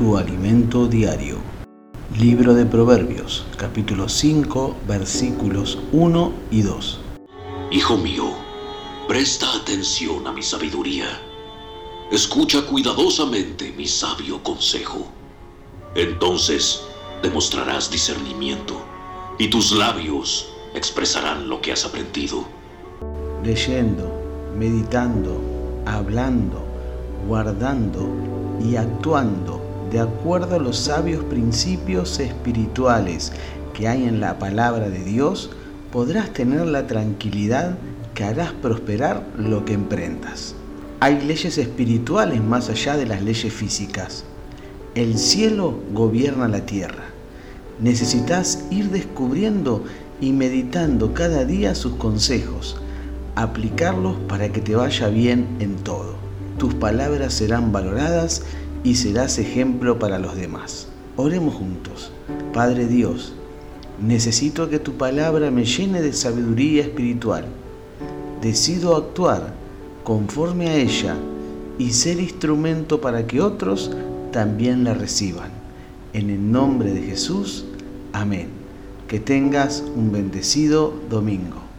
tu alimento diario. Libro de Proverbios, capítulo 5, versículos 1 y 2. Hijo mío, presta atención a mi sabiduría. Escucha cuidadosamente mi sabio consejo. Entonces demostrarás discernimiento y tus labios expresarán lo que has aprendido. Leyendo, meditando, hablando, guardando y actuando de acuerdo a los sabios principios espirituales que hay en la palabra de Dios, podrás tener la tranquilidad que harás prosperar lo que emprendas. Hay leyes espirituales más allá de las leyes físicas. El cielo gobierna la tierra. Necesitas ir descubriendo y meditando cada día sus consejos, aplicarlos para que te vaya bien en todo. Tus palabras serán valoradas y serás ejemplo para los demás. Oremos juntos. Padre Dios, necesito que tu palabra me llene de sabiduría espiritual. Decido actuar conforme a ella y ser instrumento para que otros también la reciban. En el nombre de Jesús, amén. Que tengas un bendecido domingo.